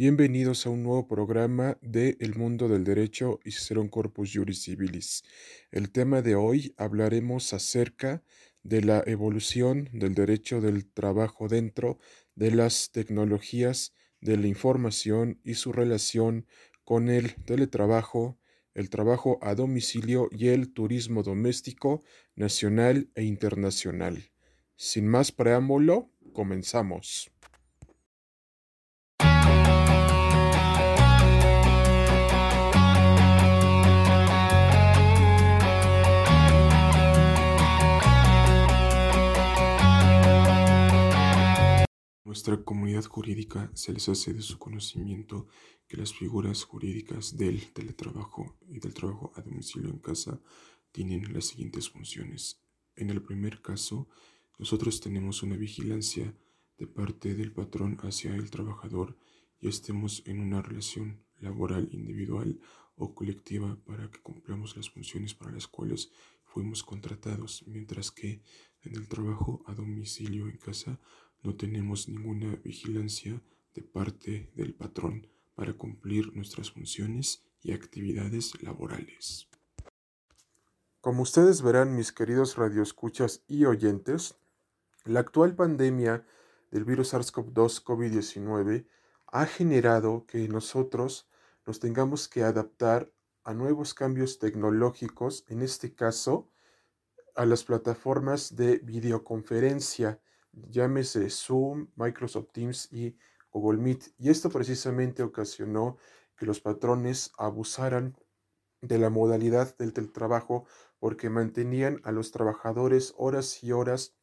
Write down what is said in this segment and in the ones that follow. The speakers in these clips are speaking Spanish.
Bienvenidos a un nuevo programa de El mundo del derecho y Cicerón Corpus Juris Civilis. El tema de hoy hablaremos acerca de la evolución del derecho del trabajo dentro de las tecnologías de la información y su relación con el teletrabajo, el trabajo a domicilio y el turismo doméstico nacional e internacional. Sin más preámbulo, comenzamos. Nuestra comunidad jurídica se les hace de su conocimiento que las figuras jurídicas del teletrabajo y del trabajo a domicilio en casa tienen las siguientes funciones. En el primer caso, nosotros tenemos una vigilancia de parte del patrón hacia el trabajador y estemos en una relación laboral individual o colectiva para que cumplamos las funciones para las cuales fuimos contratados, mientras que en el trabajo a domicilio en casa no tenemos ninguna vigilancia de parte del patrón para cumplir nuestras funciones y actividades laborales. Como ustedes verán, mis queridos radioescuchas y oyentes, la actual pandemia del virus SARS-CoV-2 COVID-19 ha generado que nosotros nos tengamos que adaptar a nuevos cambios tecnológicos, en este caso a las plataformas de videoconferencia llámese Zoom, Microsoft Teams y Google Meet. Y esto precisamente ocasionó que los patrones abusaran de la modalidad del teletrabajo porque mantenían a los trabajadores horas y horas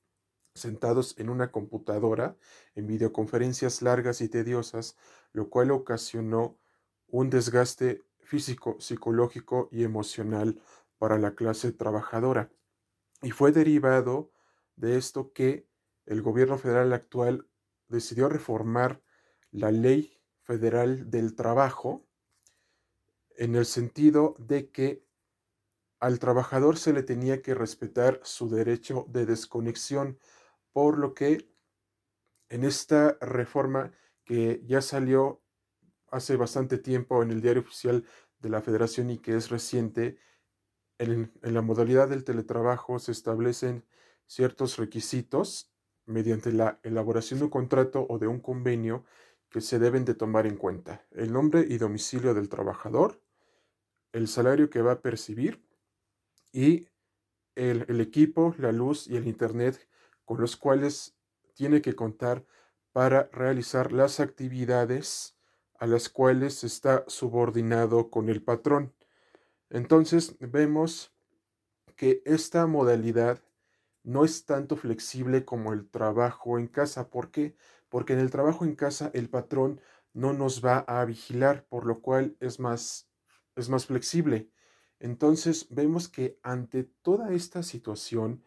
sentados en una computadora en videoconferencias largas y tediosas, lo cual ocasionó un desgaste físico, psicológico y emocional para la clase trabajadora. Y fue derivado de esto que el gobierno federal actual decidió reformar la ley federal del trabajo en el sentido de que al trabajador se le tenía que respetar su derecho de desconexión, por lo que en esta reforma que ya salió hace bastante tiempo en el diario oficial de la federación y que es reciente, en, la modalidad del teletrabajo se establecen ciertos requisitos mediante la elaboración de un contrato o de un convenio que se deben de tomar en cuenta. El nombre y domicilio del trabajador, el salario que va a percibir y el, el equipo, la luz y el internet con los cuales tiene que contar para realizar las actividades a las cuales está subordinado con el patrón. Entonces vemos que esta modalidad no es tanto flexible como el trabajo en casa. ¿Por qué? Porque en el trabajo en casa el patrón no nos va a vigilar, por lo cual es más, es más flexible. Entonces vemos que ante toda esta situación,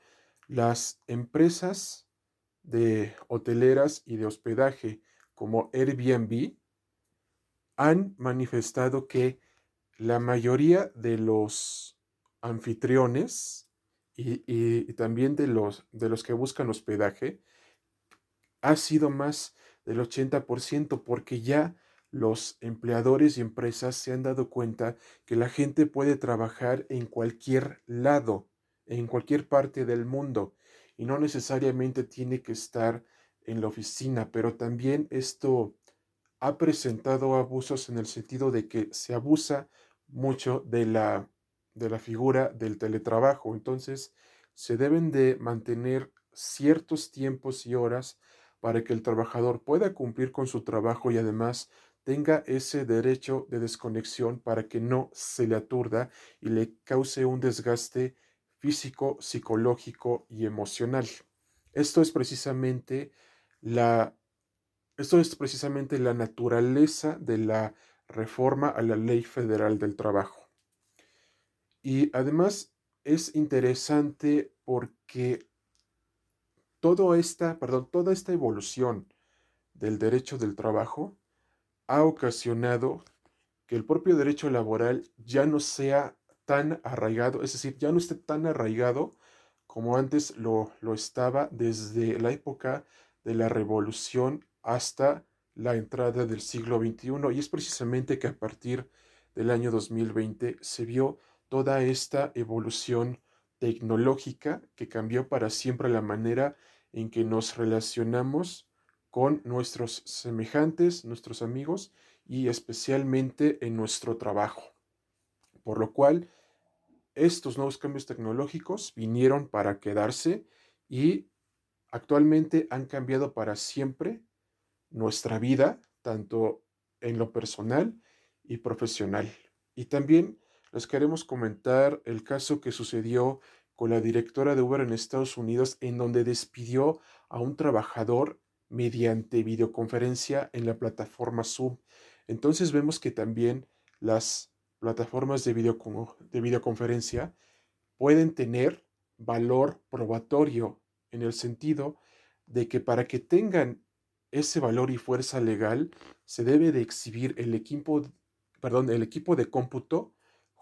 las empresas de hoteleras y de hospedaje como Airbnb han manifestado que la mayoría de los anfitriones y, también de los, de los que buscan hospedaje ha sido más del 80% porque ya los empleadores y empresas se han dado cuenta que la gente puede trabajar en cualquier lado, en cualquier parte del mundo y no necesariamente tiene que estar en la oficina, pero también esto ha presentado abusos en el sentido de que se abusa mucho de la de la figura del teletrabajo. Entonces, se deben de mantener ciertos tiempos y horas para que el trabajador pueda cumplir con su trabajo y además tenga ese derecho de desconexión para que no se le aturda y le cause un desgaste físico, psicológico y emocional. Esto es precisamente la esto es precisamente la naturaleza de la reforma a la Ley Federal del Trabajo. Y además es interesante porque todo esta, perdón, toda esta evolución del derecho del trabajo ha ocasionado que el propio derecho laboral ya no sea tan arraigado, es decir, ya no esté tan arraigado como antes lo, lo estaba desde la época de la revolución hasta la entrada del siglo XXI y es precisamente que a partir del año 2020 se vio toda esta evolución tecnológica que cambió para siempre la manera en que nos relacionamos con nuestros semejantes, nuestros amigos y especialmente en nuestro trabajo. Por lo cual, estos nuevos cambios tecnológicos vinieron para quedarse y actualmente han cambiado para siempre nuestra vida, tanto en lo personal y profesional. Y también les queremos comentar el caso que sucedió con la directora de Uber en Estados Unidos, en donde despidió a un trabajador mediante videoconferencia en la plataforma Zoom. Entonces vemos que también las plataformas de, de videoconferencia pueden tener valor probatorio en el sentido de que para que tengan ese valor y fuerza legal se debe de exhibir el equipo, perdón, el equipo de cómputo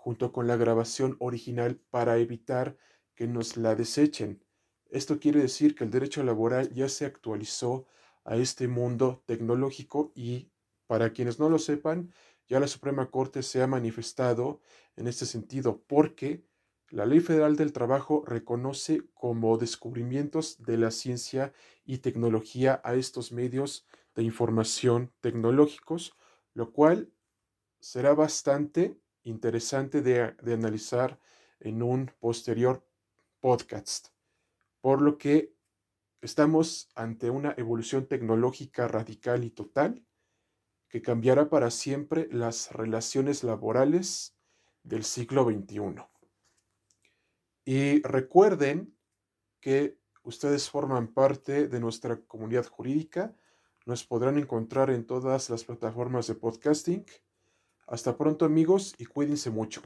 junto con la grabación original para evitar que nos la desechen. Esto quiere decir que el derecho laboral ya se actualizó a este mundo tecnológico y para quienes no lo sepan, ya la Suprema Corte se ha manifestado en este sentido porque la Ley Federal del Trabajo reconoce como descubrimientos de la ciencia y tecnología a estos medios de información tecnológicos, lo cual será bastante interesante de, de analizar en un posterior podcast. Por lo que estamos ante una evolución tecnológica radical y total que cambiará para siempre las relaciones laborales del siglo XXI. Y recuerden que ustedes forman parte de nuestra comunidad jurídica. Nos podrán encontrar en todas las plataformas de podcasting. Hasta pronto amigos y cuídense mucho.